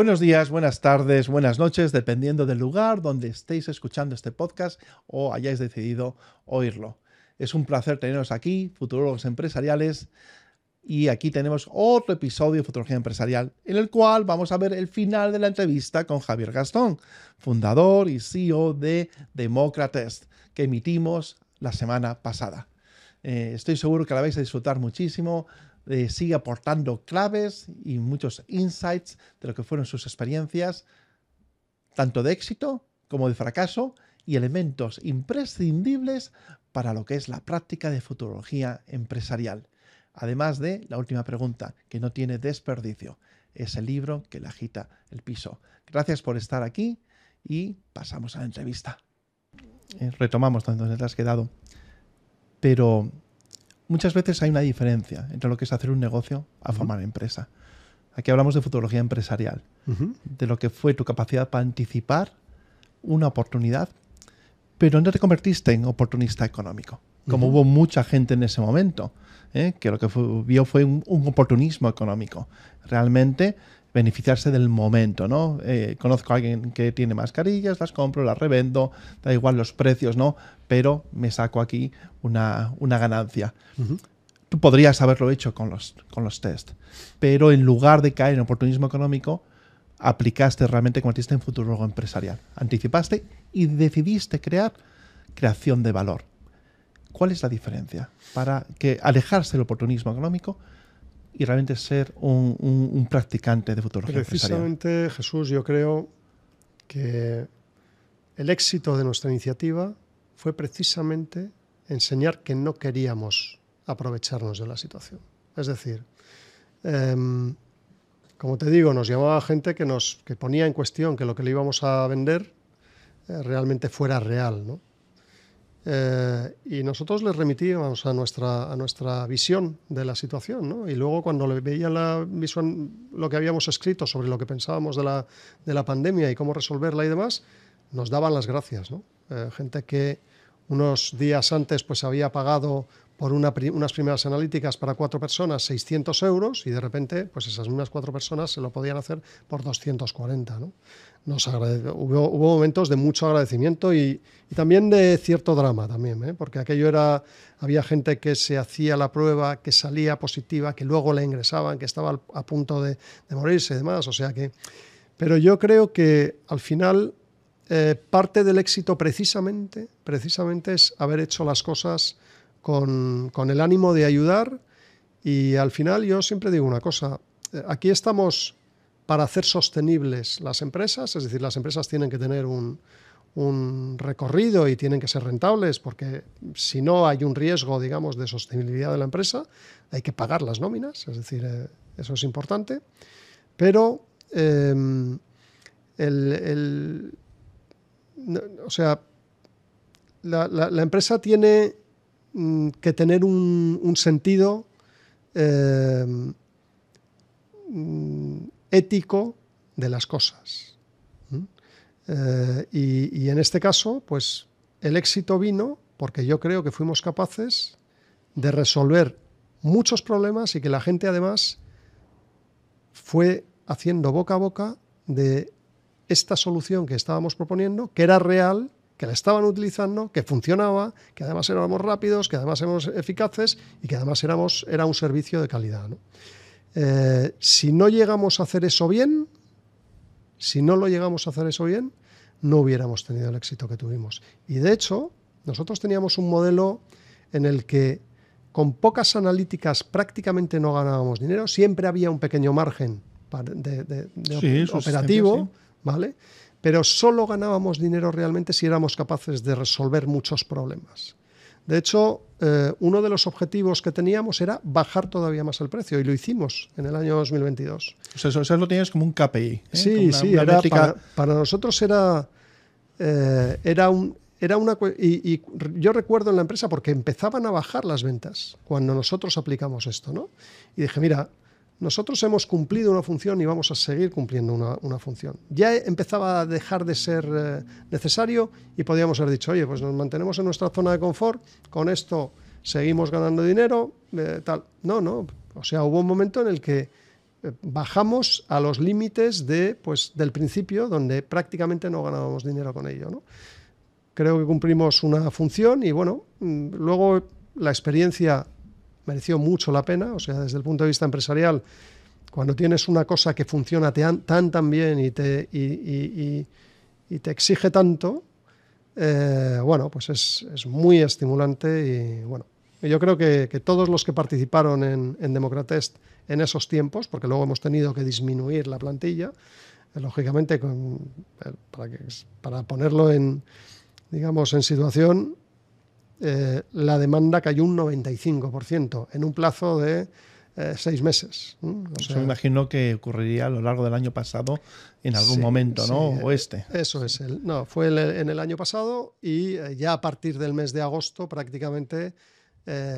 Buenos días, buenas tardes, buenas noches, dependiendo del lugar donde estéis escuchando este podcast o hayáis decidido oírlo. Es un placer teneros aquí, futurólogos empresariales, y aquí tenemos otro episodio de Futurología Empresarial, en el cual vamos a ver el final de la entrevista con Javier Gastón, fundador y CEO de Democratest, que emitimos la semana pasada. Eh, estoy seguro que la vais a disfrutar muchísimo eh, sigue aportando claves y muchos insights de lo que fueron sus experiencias, tanto de éxito como de fracaso, y elementos imprescindibles para lo que es la práctica de futurología empresarial. Además de la última pregunta, que no tiene desperdicio, es el libro que le agita el piso. Gracias por estar aquí y pasamos a la entrevista. Eh, retomamos donde te has quedado. Pero muchas veces hay una diferencia entre lo que es hacer un negocio a formar empresa. Aquí hablamos de futurología empresarial, de lo que fue tu capacidad para anticipar una oportunidad, pero no te convertiste en oportunista económico, como hubo mucha gente en ese momento, ¿eh? que lo que vio fue un, oportunismo económico. Realmente beneficiarse del momento, ¿no? Eh, conozco a alguien que tiene mascarillas, las compro, las revendo, da igual los precios, ¿no? Pero me saco aquí una, ganancia. Tú podrías haberlo hecho con los, con los test, pero en lugar de caer en oportunismo económico, aplicaste realmente, convertiste en futuro empresarial. Anticipaste y decidiste crear creación de valor. ¿Cuál es la diferencia para que alejarse del oportunismo económico y realmente ser un, practicante de futurología Precisamente, Jesús, yo creo que el éxito de nuestra iniciativa fue precisamente enseñar que no queríamos aprovecharnos de la situación. Es decir, em, como te digo, nos llamaba gente que nos que ponía en cuestión que lo que le íbamos a vender eh, realmente fuera real, ¿no? Eh, y nosotros les remitíamos a nuestra, a nuestra visión de la situación. ¿no? Y luego cuando le veían la visión, lo que habíamos escrito sobre lo que pensábamos de la, de la pandemia y cómo resolverla y demás, nos daban las gracias. ¿no? Eh, gente que unos días antes pues había pagado por una, unas primeras analíticas para cuatro personas 600 euros y de repente pues esas mismas cuatro personas se lo podían hacer por 240. ¿no? Nos hubo, hubo, momentos de mucho agradecimiento y, también de cierto drama también, ¿eh? porque aquello era, había gente que se hacía la prueba, que salía positiva, que luego le ingresaban, que estaba a punto de, de morirse y demás, o sea que... Pero yo creo que al final eh, parte del éxito precisamente, precisamente es haber hecho las cosas con, el ánimo de ayudar y al final yo siempre digo una cosa, eh, aquí estamos para hacer sostenibles las empresas, es decir, las empresas tienen que tener un, recorrido y tienen que ser rentables, porque si no hay un riesgo, digamos, de sostenibilidad de la empresa, hay que pagar las nóminas, es decir, eh, eso es importante. Pero em, o sea, la empresa tiene que tener un, sentido eh, mm, ético de las cosas. Eh, y, en este caso, pues el éxito vino porque yo creo que fuimos capaces de resolver muchos problemas y que la gente además fue haciendo boca a boca de esta solución que estábamos proponiendo, que era real que la estaban utilizando, que funcionaba, que además éramos rápidos, que además éramos eficaces y que además éramos, era un servicio de calidad. Eh, si no llegamos a hacer eso bien, si no lo llegamos a hacer eso bien, no hubiéramos tenido el éxito que tuvimos. Y de hecho, nosotros teníamos un modelo en el que con pocas analíticas prácticamente no ganábamos dinero, siempre había un pequeño margen de, operativo, ¿vale? Pero solo ganábamos dinero realmente si éramos capaces de resolver muchos problemas. De hecho, eh, uno de los objetivos que teníamos era bajar todavía más el precio y lo hicimos en el año 2022. O sea, eso, lo tenías como un KPI. ¿eh? Sí, sí, para, nosotros era, eh, era, un, era una... Y, y, yo recuerdo en la empresa porque empezaban a bajar las ventas cuando nosotros aplicamos esto, ¿no? Y dije, mira, nosotros hemos cumplido una función y vamos a seguir cumpliendo una, función. Ya empezaba a dejar de ser eh, necesario y podíamos haber dicho, oye, pues nos mantenemos en nuestra zona de confort, con esto seguimos ganando dinero, eh, tal. No, no. O sea, hubo un momento en el que eh, bajamos a los límites de, pues, del principio, donde prácticamente no ganábamos dinero con ello. Creo que cumplimos una función y bueno, mm, luego la experiencia mereció mucho la pena, o sea, desde el punto de vista empresarial, cuando tienes una cosa que funciona tan, tan bien y te, y, te exige tanto, eh, bueno, pues es, muy estimulante y bueno, yo creo que, todos los que participaron en, en, Democratest en esos tiempos, porque luego hemos tenido que disminuir la plantilla, eh, lógicamente eh, para, para ponerlo en, digamos, en situación, eh, la demanda cayó un 95% en un plazo de eh, seis meses. Yo me imagino que ocurriría a lo largo del año pasado en algún momento, ¿no? o este. Eso es. El, no, fue en el año pasado y eh, ya a partir del mes de agosto prácticamente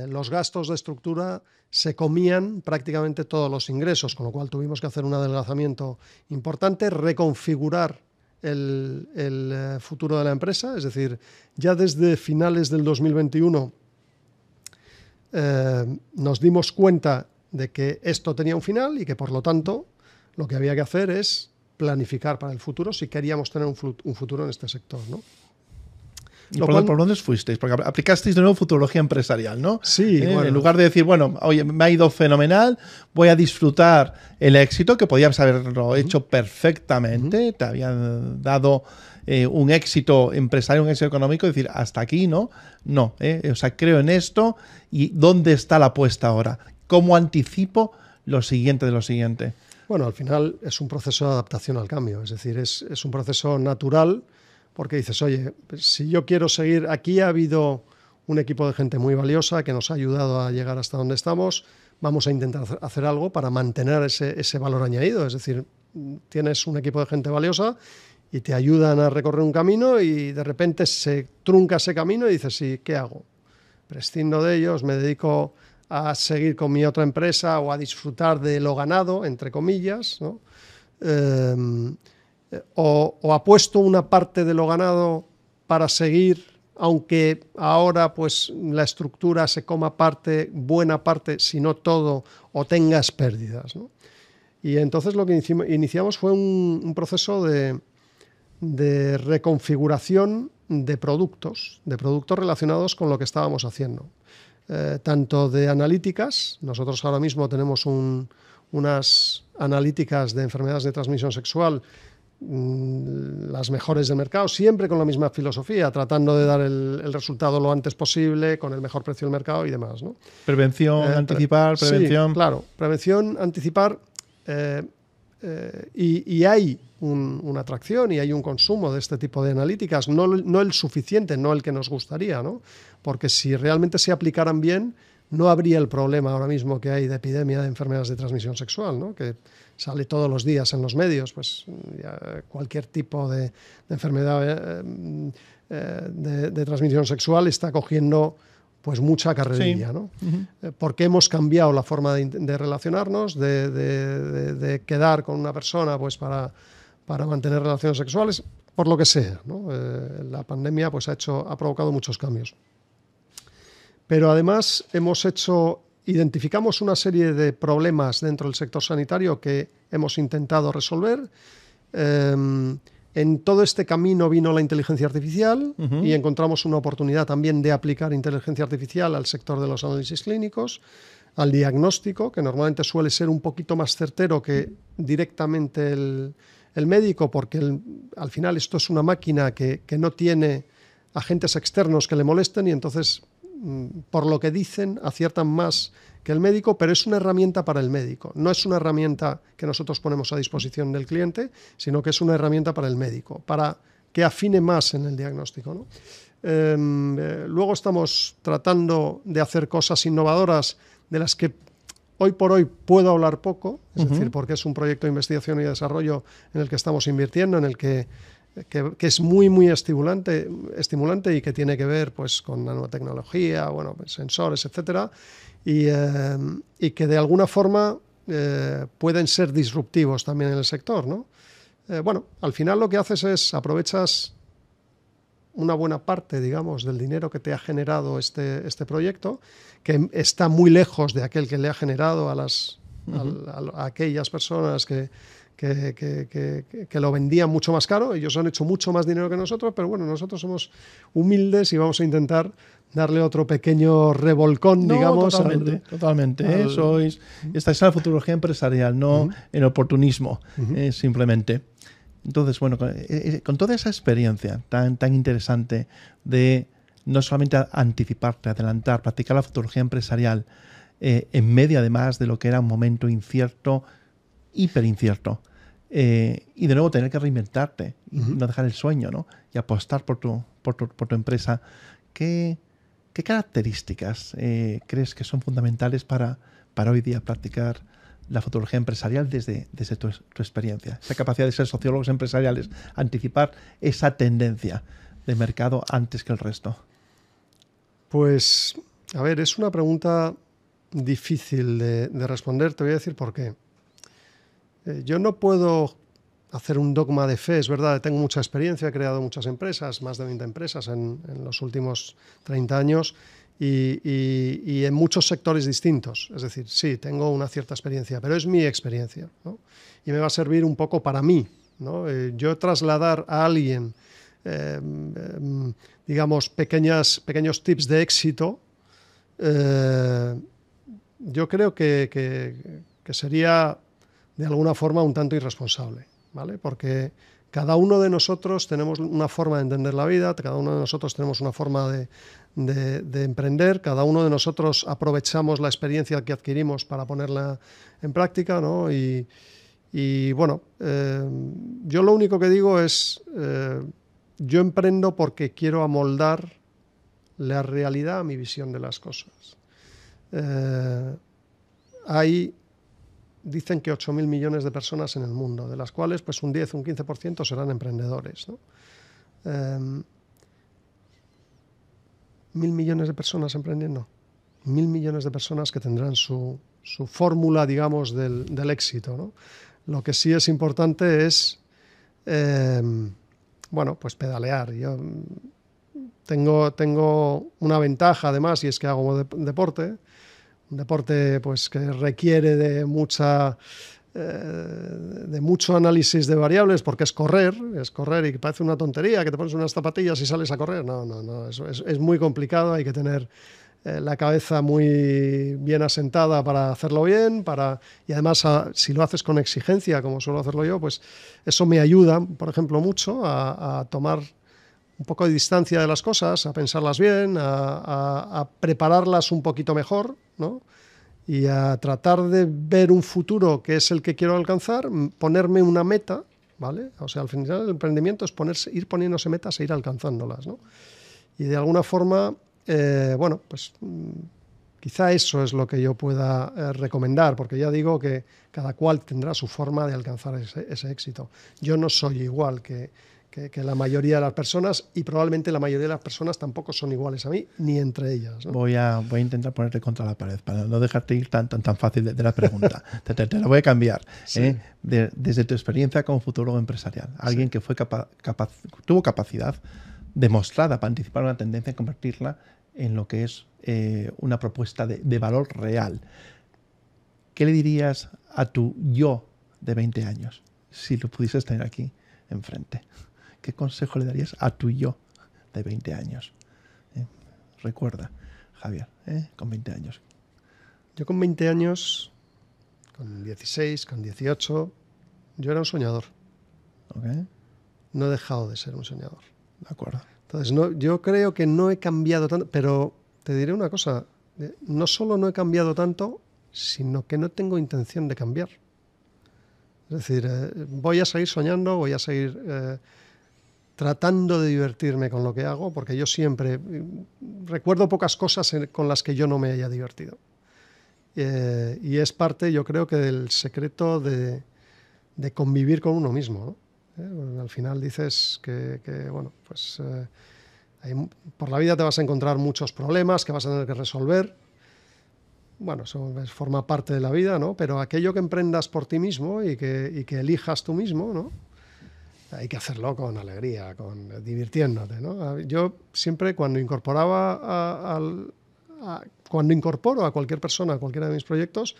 los gastos de estructura se comían prácticamente todos los ingresos, con lo cual tuvimos que hacer un adelgazamiento importante, reconfigurar el, eh, futuro de la empresa, es decir, ya desde finales del 2021 eh, nos dimos cuenta de que esto tenía un final y que por lo tanto lo que había que hacer es planificar para el futuro si queríamos tener un, futuro en este sector. ¿no? Por, dónde fuisteis? Porque aplicasteis de nuevo futurología empresarial, ¿no? Sí. Eh, en lugar de decir, bueno, oye, me ha ido fenomenal, voy a disfrutar el éxito, que podías haberlo hecho perfectamente, te habían dado eh, un éxito empresarial, un éxito económico, decir, hasta aquí, ¿no? No, eh, o sea, creo en esto y ¿dónde está la apuesta ahora? ¿Cómo anticipo lo siguiente de lo siguiente? Bueno, al final es un proceso de adaptación al cambio, es decir, es, es un proceso natural porque dices, oye, si yo quiero seguir, aquí ha habido un equipo de gente muy valiosa que nos ha ayudado a llegar hasta donde estamos, vamos a intentar hacer algo para mantener ese, valor añadido, es decir, tienes un equipo de gente valiosa y te ayudan a recorrer un camino y de repente se trunca ese camino y dices, sí, ¿qué hago? Prescindo de ellos, me dedico a seguir con mi otra empresa o a disfrutar de lo ganado, entre comillas, ¿no? Em, o, ha puesto una parte de lo ganado para seguir, aunque ahora pues la estructura se coma parte, buena parte, si no todo, o tengas pérdidas. Y entonces lo que iniciamos fue un, proceso de, reconfiguración de productos, de productos relacionados con lo que estábamos haciendo. Eh, tanto de analíticas, nosotros ahora mismo tenemos unas analíticas de enfermedades de transmisión sexual las mejores del mercado, siempre con la misma filosofía, tratando de dar el, resultado lo antes posible, con el mejor precio del mercado y demás. ¿no? Prevención, eh, anticipar, prevención. claro, prevención, anticipar. Eh, eh, y, hay una atracción y hay un consumo de este tipo de analíticas, no, no el suficiente, no el que nos gustaría, ¿no? porque si realmente se aplicaran bien, no habría el problema ahora mismo que hay de epidemia de enfermedades de transmisión sexual, ¿no? que sale todos los días en los medios, pues cualquier tipo de, enfermedad eh, eh, de, transmisión sexual está cogiendo pues mucha carrerilla, ¿no? Eh, porque hemos cambiado la forma de, relacionarnos, de, quedar con una persona pues para, para mantener relaciones sexuales, por lo que sea. la pandemia pues ha, hecho, ha provocado muchos cambios. Pero además hemos hecho identificamos una serie de problemas dentro del sector sanitario que hemos intentado resolver. Em, en todo este camino vino la inteligencia artificial y encontramos una oportunidad también de aplicar inteligencia artificial al sector de los análisis clínicos, al diagnóstico, que normalmente suele ser un poquito más certero que directamente el, médico, porque al final esto es una máquina que, que no tiene agentes externos que le molesten y entonces por lo que dicen, aciertan más que el médico, pero es una herramienta para el médico. No es una herramienta que nosotros ponemos a disposición del cliente, sino que es una herramienta para el médico, para que afine más en el diagnóstico. Em, eh, luego estamos tratando de hacer cosas innovadoras de las que hoy por hoy puedo hablar poco, es decir, porque es un proyecto de investigación y desarrollo en el que estamos invirtiendo, en el que que, es muy, muy estimulante, estimulante y que tiene que ver pues, con nanotecnología, bueno, pues, sensores, etcétera, y, eh, y, que de alguna forma eh, pueden ser disruptivos también en el sector. ¿no? Eh, bueno, al final lo que haces es aprovechas una buena parte, digamos, del dinero que te ha generado este, este proyecto, que está muy lejos de aquel que le ha generado a las a, aquellas personas que, que, lo vendían mucho más caro. Ellos han hecho mucho más dinero que nosotros, pero bueno, nosotros somos humildes y vamos a intentar darle otro pequeño revolcón, digamos. Totalmente, totalmente. ¿eh? Sois, estáis en la futurología empresarial, no en oportunismo, eh, simplemente. Entonces, bueno, eh, con, toda esa experiencia tan, tan interesante de no solamente anticiparte, adelantar, practicar la futurología empresarial en medio además de lo que era un momento incierto, hiperincierto, y de nuevo tener que reinventarte, y no dejar el sueño, ¿no? Y apostar por tu, por tu, por tu empresa. ¿Qué, ¿Qué características eh, crees que son fundamentales para, para hoy día practicar la fotografía empresarial desde, desde tu, experiencia? Esa capacidad de ser sociólogos empresariales, anticipar esa tendencia de mercado antes que el resto. Pues, a ver, es una pregunta difícil de, responder. Te voy a decir por qué. Eh, yo no puedo hacer un dogma de fe. Es verdad, tengo mucha experiencia, he creado muchas empresas, más de 20 empresas en, los últimos 30 años y, en muchos sectores distintos. Es decir, sí, tengo una cierta experiencia, pero es mi experiencia y me va a servir un poco para mí. ¿no? Eh, yo trasladar a alguien, em, digamos, pequeñas, pequeños tips de éxito, eh, yo creo que, que sería de alguna forma un tanto irresponsable. Porque cada uno de nosotros tenemos una forma de entender la vida, cada uno de nosotros tenemos una forma de, emprender, cada uno de nosotros aprovechamos la experiencia que adquirimos para ponerla en práctica, Y, bueno, eh, yo lo único que digo es, eh, yo emprendo porque quiero amoldar la realidad a mi visión de las cosas. Eh, hay dicen que 8.000 millones de personas en el mundo, de las cuales pues un 10, un 15% serán emprendedores. Em, mil millones de personas emprendiendo, mil millones de personas que tendrán su, fórmula, digamos, del, éxito. Lo que sí es importante es, em, bueno, pues pedalear. Yo tengo, tengo una ventaja además y es que hago deporte un deporte pues, que requiere de mucha eh, de mucho análisis de variables porque es correr, es correr y parece una tontería que te pones unas zapatillas y sales a correr. No, no, no, es, muy complicado, hay que tener eh, la cabeza muy bien asentada para hacerlo bien, para, y además si lo haces con exigencia, como suelo hacerlo yo, pues eso me ayuda, por ejemplo, mucho a tomar un poco de distancia de las cosas, a pensarlas bien, a, prepararlas un poquito mejor, ¿no? Y a tratar de ver un futuro que es el que quiero alcanzar, ponerme una meta, ¿vale? O sea, al final el emprendimiento es ponerse, ir poniéndose metas e ir alcanzándolas, ¿no? Y de alguna forma, eh, bueno, pues mm, quizá eso es lo que yo pueda eh, recomendar, porque ya digo que cada cual tendrá su forma de alcanzar ese éxito. Yo no soy igual que que, la mayoría de las personas y probablemente la mayoría de las personas tampoco son iguales a mí ni entre ellas. Voy, a, voy a intentar ponerte contra la pared para no dejarte ir tan, tan, tan fácil de, la pregunta. te, te, la voy a cambiar. ¿eh? desde tu experiencia como futurólogo empresarial, alguien que fue tuvo capacidad demostrada para anticipar una tendencia y convertirla en lo que es eh, una propuesta de, de valor real. ¿Qué le dirías a tu yo de 20 años si lo pudieses tener aquí enfrente? ¿Qué consejo le darías a tu yo de 20 años? ¿Eh? Recuerda, Javier, ¿eh? con 20 años. Yo con 20 años, con 16, con 18, yo era un soñador. No he dejado de ser un soñador. De acuerdo. Entonces, no, yo creo que no he cambiado tanto, pero te diré una cosa, eh, no solo no he cambiado tanto, sino que no tengo intención de cambiar. Es decir, voy a seguir soñando, voy a seguir tratando de divertirme con lo que hago, porque yo siempre recuerdo pocas cosas con las que yo no me haya divertido. Eh, y es parte, yo creo que del secreto de, convivir con uno mismo. Eh, al final dices que, bueno, pues eh, por la vida te vas a encontrar muchos problemas que vas a tener que resolver. Bueno, eso forma parte de la vida, ¿no? Pero aquello que emprendas por ti mismo y que elijas tú mismo, ¿no? Hay que hacerlo con alegría, con divirtiéndote. ¿no? Yo siempre cuando incorporaba a, cuando incorporo a cualquier persona a cualquiera de mis proyectos,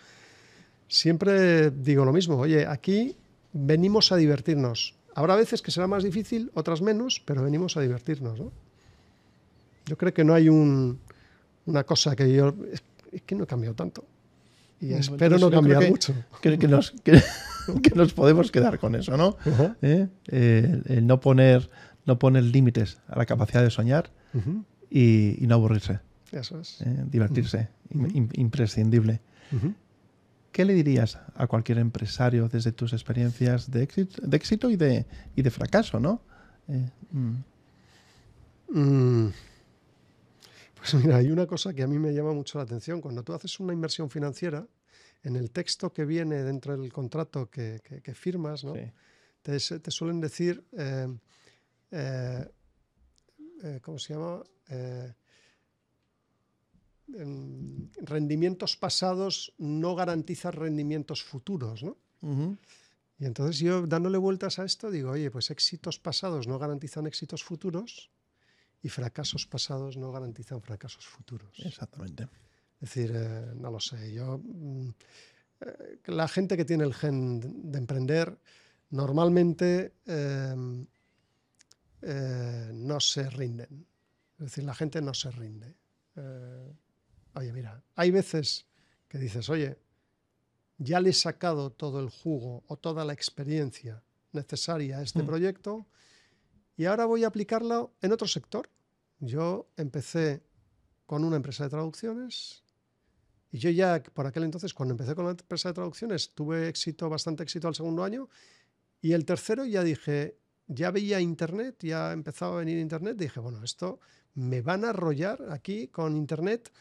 siempre digo lo mismo. Oye, aquí venimos a divertirnos. Habrá veces que será más difícil, otras menos, pero venimos a divertirnos. ¿no? Yo creo que no hay un, una cosa que yo... Es que no he cambiado tanto. Y espero no cambiar mucho. Que, que, nos, que, nos, podemos quedar con eso, ¿no? ¿Eh? Eh, el no poner, no poner límites a la capacidad de soñar y, y, no aburrirse. Eso es. ¿Eh? Divertirse, imprescindible. ¿Qué le dirías a cualquier empresario desde tus experiencias de éxito, de éxito y, de, y de fracaso, no? Mm. Mm. Pues mira, hay una cosa que a mí me llama mucho la atención. Cuando tú haces una inversión financiera, en el texto que viene dentro del contrato que, firmas, ¿no? te, suelen decir, eh, eh, eh, ¿cómo se llama? rendimientos pasados no garantizan rendimientos futuros, ¿no? Y entonces yo dándole vueltas a esto digo, oye, pues éxitos pasados no garantizan éxitos futuros y fracasos pasados no garantizan fracasos futuros. Exactamente. Es decir, eh, no lo sé, yo... Mm, eh, la gente que tiene el gen de emprender normalmente em, eh, no se rinden. Es decir, la gente no se rinde. Oye, mira, hay veces que dices, oye, ya le he sacado todo el jugo o toda la experiencia necesaria a este mm. proyecto y ahora voy a aplicarlo en otro sector. Yo empecé con una empresa de traducciones y yo ya por aquel entonces, cuando empecé con la empresa de traducciones, tuve éxito, bastante éxito al segundo año y el tercero ya dije, ya veía Internet, ya empezaba a venir Internet, dije, bueno, esto me van a arrollar aquí con Internet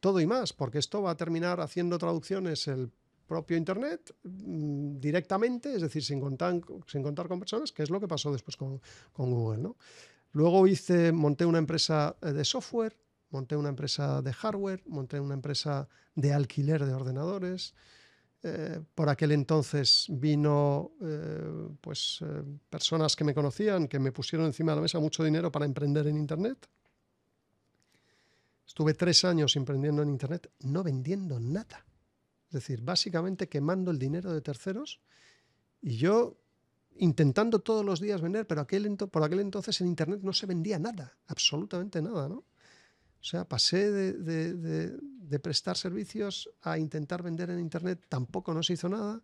todo y más, porque esto va a terminar haciendo traducciones el propio Internet mm, directamente, es decir, sin contar, sin contar con personas, que es lo que pasó después con, Google. ¿no? Luego hice, monté una empresa eh, de software, monté una empresa de hardware, monté una empresa de alquiler de ordenadores. Eh, por aquel entonces vino eh, pues, personas que me conocían, que me pusieron encima de la mesa mucho dinero para emprender en Internet. Estuve tres años emprendiendo en Internet no vendiendo nada. Es decir, básicamente quemando el dinero de terceros y yo intentando todos los días vender, pero por aquel entonces en Internet no se vendía nada, absolutamente nada, ¿no? O sea, pasé de, prestar servicios a intentar vender en Internet, tampoco no se hizo nada.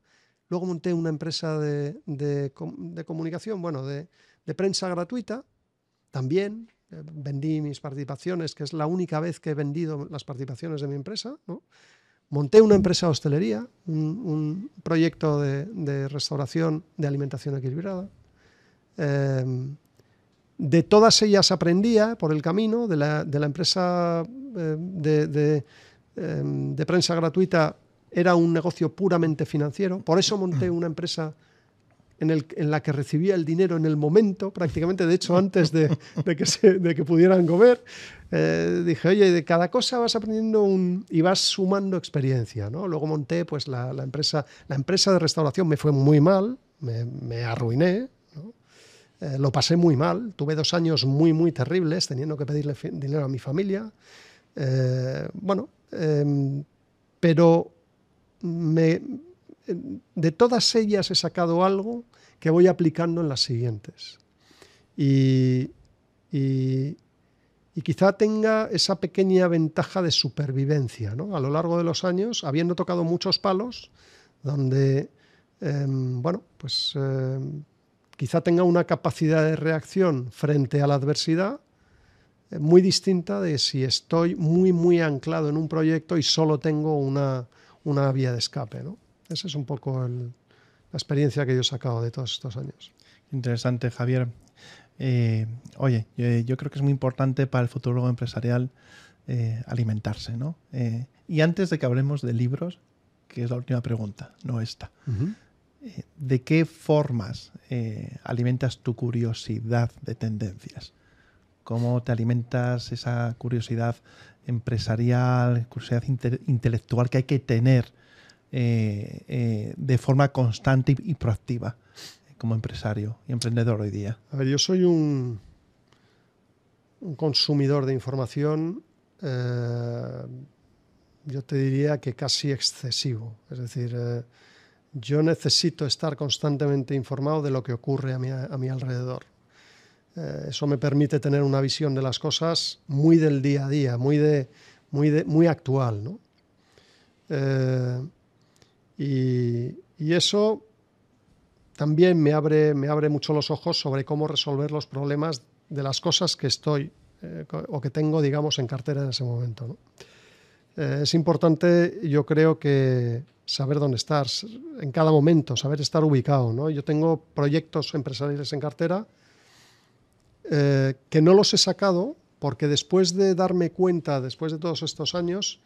Luego monté una empresa de, comunicación, bueno, de, prensa gratuita, también eh, vendí mis participaciones, que es la única vez que he vendido las participaciones de mi empresa, Monté una empresa de hostelería, un, proyecto de, restauración de alimentación equilibrada. Em, de todas ellas aprendía por el camino, de la, empresa eh, em, de, prensa gratuita era un negocio puramente financiero, por eso monté una empresa en, la que recibía el dinero en el momento, prácticamente, de hecho, antes de, que, pudieran comer. Eh, dije, oye, de cada cosa vas aprendiendo y vas sumando experiencia. ¿no? Luego monté pues, la, empresa, la empresa de restauración, me fue muy mal, me, arruiné. Eh, lo pasé muy mal, tuve dos años muy, muy terribles, teniendo que pedirle dinero a mi familia. Eh, bueno, em, pero me, de todas ellas he sacado algo que voy aplicando en las siguientes. Y, quizá tenga esa pequeña ventaja de supervivencia. ¿no? A lo largo de los años, habiendo tocado muchos palos, donde, em, bueno, pues em, quizá tenga una capacidad de reacción frente a la adversidad eh, muy distinta de si estoy muy, muy anclado en un proyecto y solo tengo una, una vía de escape. ¿no? Esa es un poco la experiencia que yo he sacado de todos estos años. Interesante, Javier. Eh, oye, yo, creo que es muy importante para el futuro empresarial eh, alimentarse, ¿no? Eh, y antes de que hablemos de libros, que es la última pregunta, no esta, ¿de qué formas alimentas tu curiosidad de tendencias? ¿Cómo te alimentas esa curiosidad empresarial, curiosidad intelectual que hay que tener eh, eh, de forma constante y, proactiva como empresario y emprendedor hoy día? A ver, yo soy un, un consumidor de información eh, yo te diría que casi excesivo. Es decir, eh, yo necesito estar constantemente informado de lo que ocurre a mi, a mi alrededor. Eh, eso me permite tener una visión de las cosas muy del día a día, muy, de, muy, de, muy actual. ¿no? Eh, y, y, eso también me abre, me abre mucho los ojos sobre cómo resolver los problemas de las cosas que estoy eh, o que tengo, digamos, en cartera en ese momento. Eh, es importante, yo creo que saber dónde estar en cada momento, saber estar ubicado. ¿no? Yo tengo proyectos empresariales en cartera eh, que no los he sacado porque después de darme cuenta, después de todos estos años,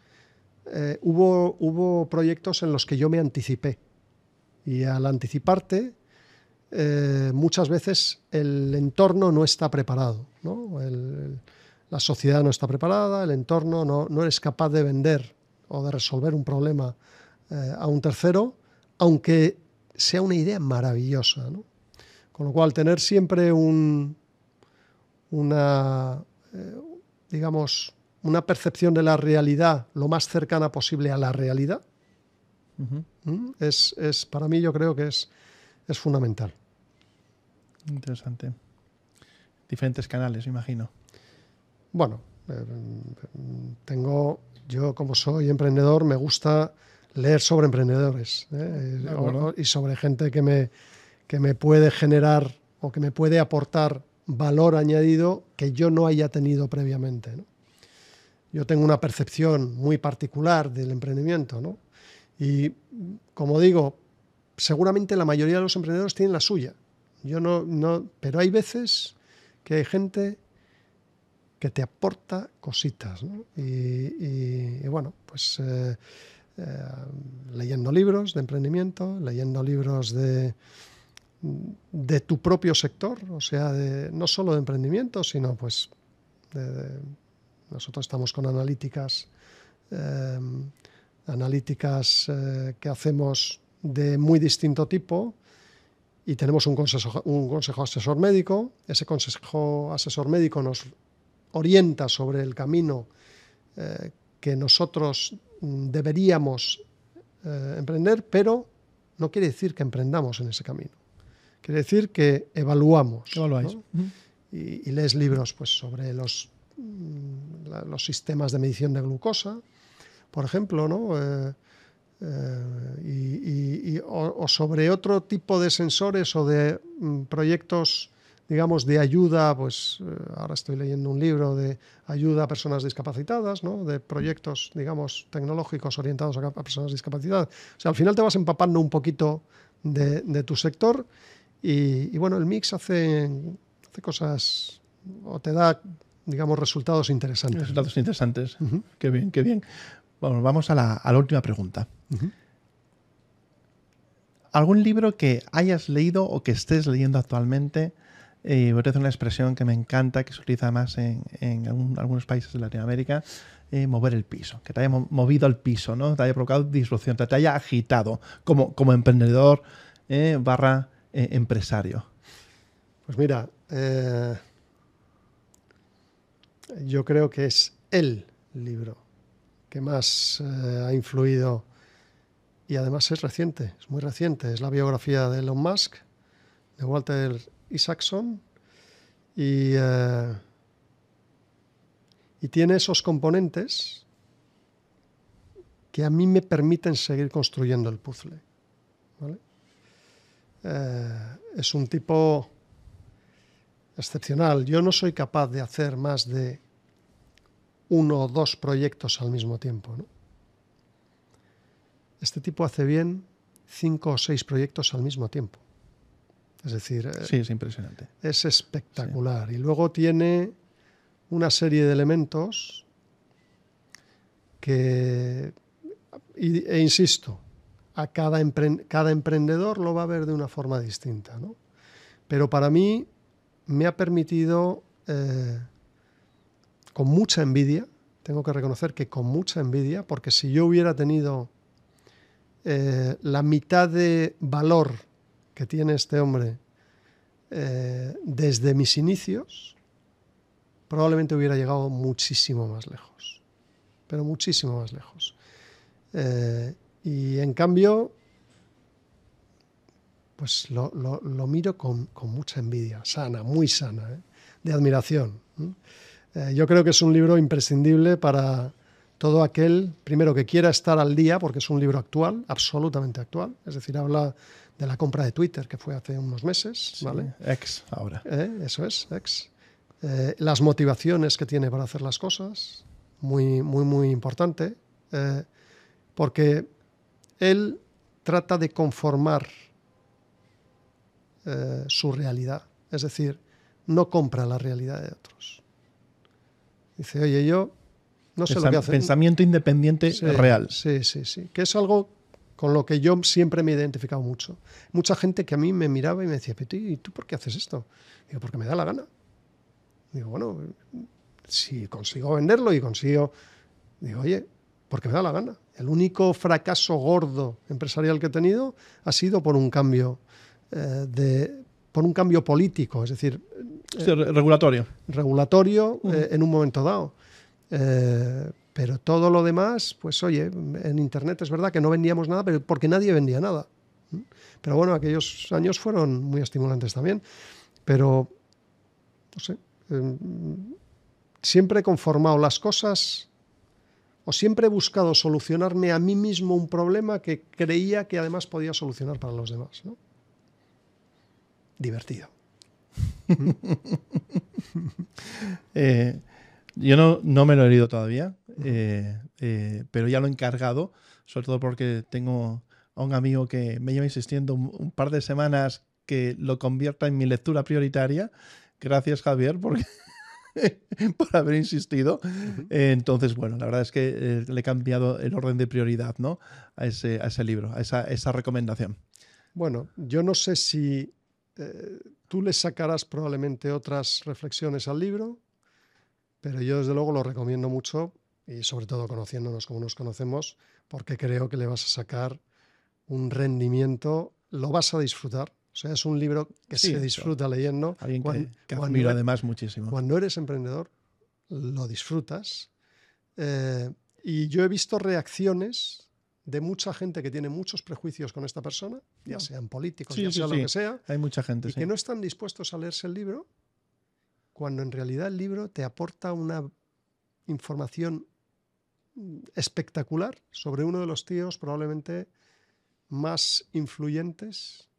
eh, hubo, hubo proyectos en los que yo me anticipé. Y al anticiparte, eh, muchas veces el entorno no está preparado. ¿no? El, la sociedad no está preparada, el entorno no, no, eres capaz de vender o de resolver un problema eh, a un tercero, aunque sea una idea maravillosa. ¿no? Con lo cual, tener siempre un, una, eh, digamos, una percepción de la realidad lo más cercana posible a la realidad, uh -huh. es, es, para mí yo creo que es, es fundamental. Interesante. Diferentes canales, imagino. Bueno, eh, tengo, yo como soy emprendedor, me gusta leer sobre emprendedores ¿eh? Bueno. y sobre gente que me, que me puede generar o que me puede aportar valor añadido que yo no haya tenido previamente. ¿no? Yo tengo una percepción muy particular del emprendimiento ¿no? y, como digo, seguramente la mayoría de los emprendedores tienen la suya. Yo no, no, pero hay veces que hay gente que te aporta cositas. Y, bueno, pues eh, eh, leyendo libros de emprendimiento, leyendo libros de, de tu propio sector, o sea, de, no solo de emprendimiento, sino pues de, nosotros estamos con analíticas, eh, analíticas que hacemos de muy distinto tipo y tenemos un consejo, un consejo asesor médico. Ese consejo asesor médico nos orienta sobre el camino eh, que nosotros deberíamos eh, emprender, pero no quiere decir que emprendamos en ese camino. Quiere decir que evaluamos. Evaluáis. ¿no? Uh -huh. y, y, lees libros pues, sobre los, mm, los sistemas de medición de glucosa, por ejemplo, ¿no? Eh, eh, y, y, o, o, sobre otro tipo de sensores o de mm, proyectos digamos, de ayuda, pues eh, ahora estoy leyendo un libro de ayuda a personas discapacitadas, ¿no? de proyectos, digamos, tecnológicos orientados a, a, personas discapacitadas. O sea, al final te vas empapando un poquito de, de tu sector y, y, bueno, el mix hace, hace cosas o te da, digamos, resultados interesantes. Resultados interesantes. Uh -huh. Qué bien, qué bien. Bueno, vamos a la, a la última pregunta. Uh -huh. ¿Algún libro que hayas leído o que estés leyendo actualmente y voy a hacer una expresión que me encanta, que se utiliza más en, en algunos países de Latinoamérica, eh, mover el piso, que te haya movido el piso, ¿no? te haya provocado disrupción, te, haya agitado como, como emprendedor eh, barra eh, empresario. Pues mira, eh, yo creo que es el libro que más eh, ha influido y además es reciente, es muy reciente, es la biografía de Elon Musk, de Walter Y, eh, y tiene esos componentes que a mí me permiten seguir construyendo el puzzle. ¿vale? Eh, es un tipo excepcional. Yo no soy capaz de hacer más de uno o dos proyectos al mismo tiempo. Este tipo hace bien cinco o seis proyectos al mismo tiempo. Es decir, sí, es impresionante. Es espectacular. Sí. Y luego tiene una serie de elementos que, e insisto, a cada, empre, cada, emprendedor lo va a ver de una forma distinta. ¿no? Pero para mí me ha permitido, eh, con mucha envidia, tengo que reconocer que con mucha envidia, porque si yo hubiera tenido eh, la mitad de valor que tiene este hombre eh, desde mis inicios, probablemente hubiera llegado muchísimo más lejos. Pero muchísimo más lejos. Eh, y en cambio, pues lo, miro con, mucha envidia, sana, muy sana, ¿eh? de admiración. Yo creo que es un libro imprescindible para todo aquel, primero, que quiera estar al día, porque es un libro actual, absolutamente actual, es decir, habla de la compra de Twitter, que fue hace unos meses, ¿vale? Ex ahora. Eh, eso es, ex. las motivaciones que tiene para hacer las cosas, muy, muy, muy importante, porque él trata de conformar eh, su realidad. Es decir, no compra la realidad de otros. Dice, oye, yo no sé lo que hace. Pensamiento independiente real. Sí, sí, sí. Que es algo con lo que yo siempre me he identificado mucho. Mucha gente que a mí me miraba y me decía, ¿y tú por qué haces esto? Digo, porque me da la gana. Digo, bueno, si consigo venderlo y consigo... Digo, oye, porque me da la gana. El único fracaso gordo empresarial que he tenido ha sido por un cambio eh, de, por un cambio político, es decir, eh, regulatorio. Regulatorio eh, en un momento dado. Pero todo lo demás, pues oye, en Internet es verdad que no vendíamos nada, pero porque nadie vendía nada. Pero bueno, aquellos años fueron muy estimulantes también. Pero, no sé, siempre he conformado las cosas o siempre he buscado solucionarme a mí mismo un problema que creía que además podía solucionar para los demás. ¿no? divertido. Eh, yo no, no, me lo he leído todavía, eh, eh, pero ya lo he encargado, sobre todo porque tengo a un amigo que me lleva insistiendo un, par de semanas que lo convierta en mi lectura prioritaria. Gracias, Javier, porque por haber insistido. entonces, bueno, la verdad es que le he cambiado el orden de prioridad ¿no? a, ese, a ese libro, a esa, esa recomendación. Bueno, yo no sé si eh, tú le sacarás probablemente otras reflexiones al libro, pero yo desde luego lo recomiendo mucho y sobre todo conociéndonos como nos conocemos, porque creo que le vas a sacar un rendimiento, lo vas a disfrutar. O sea, es un libro que se disfruta leyendo. Alguien que, admiro además muchísimo. Cuando eres emprendedor, lo disfrutas. Eh, y yo he visto reacciones de mucha gente que tiene muchos prejuicios con esta persona, ya sean políticos, ya sea lo que sea. Hay mucha gente. Y que no están dispuestos a leerse el libro, cuando en realidad el libro te aporta una información espectacular sobre uno de los tíos probablemente más influyentes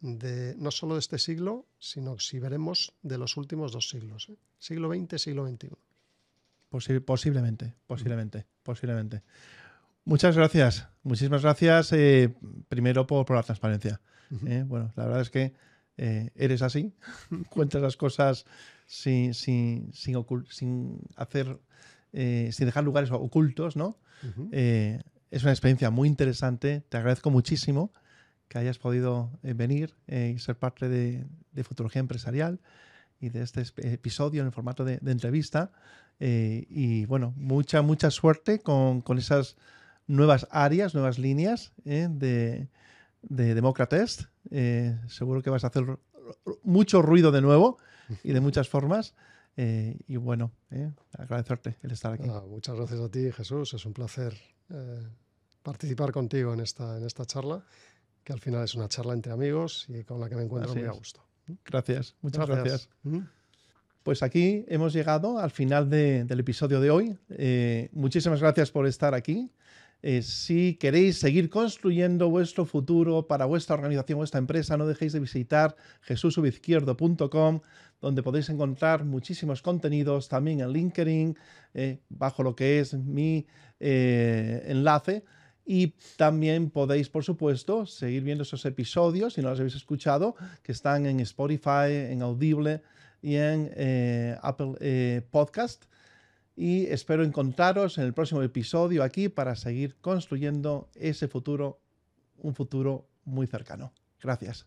de no solo de este siglo, sino si veremos de los últimos dos siglos, ¿eh? siglo XX, siglo XXI. posiblemente, posiblemente, posiblemente. Muchas gracias, muchísimas gracias. Eh, primero por, la transparencia. Eh, bueno, la verdad es que eres así, cuentas las cosas sin, sin, sin, hacer, sin dejar lugares ocultos, ¿no? es una experiencia muy interesante. Te agradezco muchísimo que hayas podido venir y ser parte de, Futurología Empresarial y de este episodio en el formato de, entrevista. y bueno, mucha, mucha suerte con, con esas nuevas áreas, nuevas líneas ¿eh? de, de Democratest. Eh, seguro que vas a hacer mucho ruido de nuevo y de muchas formas. Eh, y bueno, agradecerte el estar aquí. Ah, muchas gracias a ti, Jesús. Es un placer participar contigo en esta, en esta charla, que al final es una charla entre amigos y con la que me encuentro muy a gusto. Gracias, muchas gracias. Pues aquí hemos llegado al final del episodio de hoy. muchísimas gracias por estar aquí. Eh, si queréis seguir construyendo vuestro futuro para vuestra organización, vuestra empresa, no dejéis de visitar jesusubizquierdo.com, donde podéis encontrar muchísimos contenidos, también en LinkedIn, eh, bajo lo que es mi eh, enlace. Y también podéis, por supuesto, seguir viendo esos episodios, si no los habéis escuchado, que están en Spotify, en Audible y en Apple Podcast y espero encontraros en el próximo episodio aquí para seguir construyendo ese futuro, un futuro muy cercano. Gracias.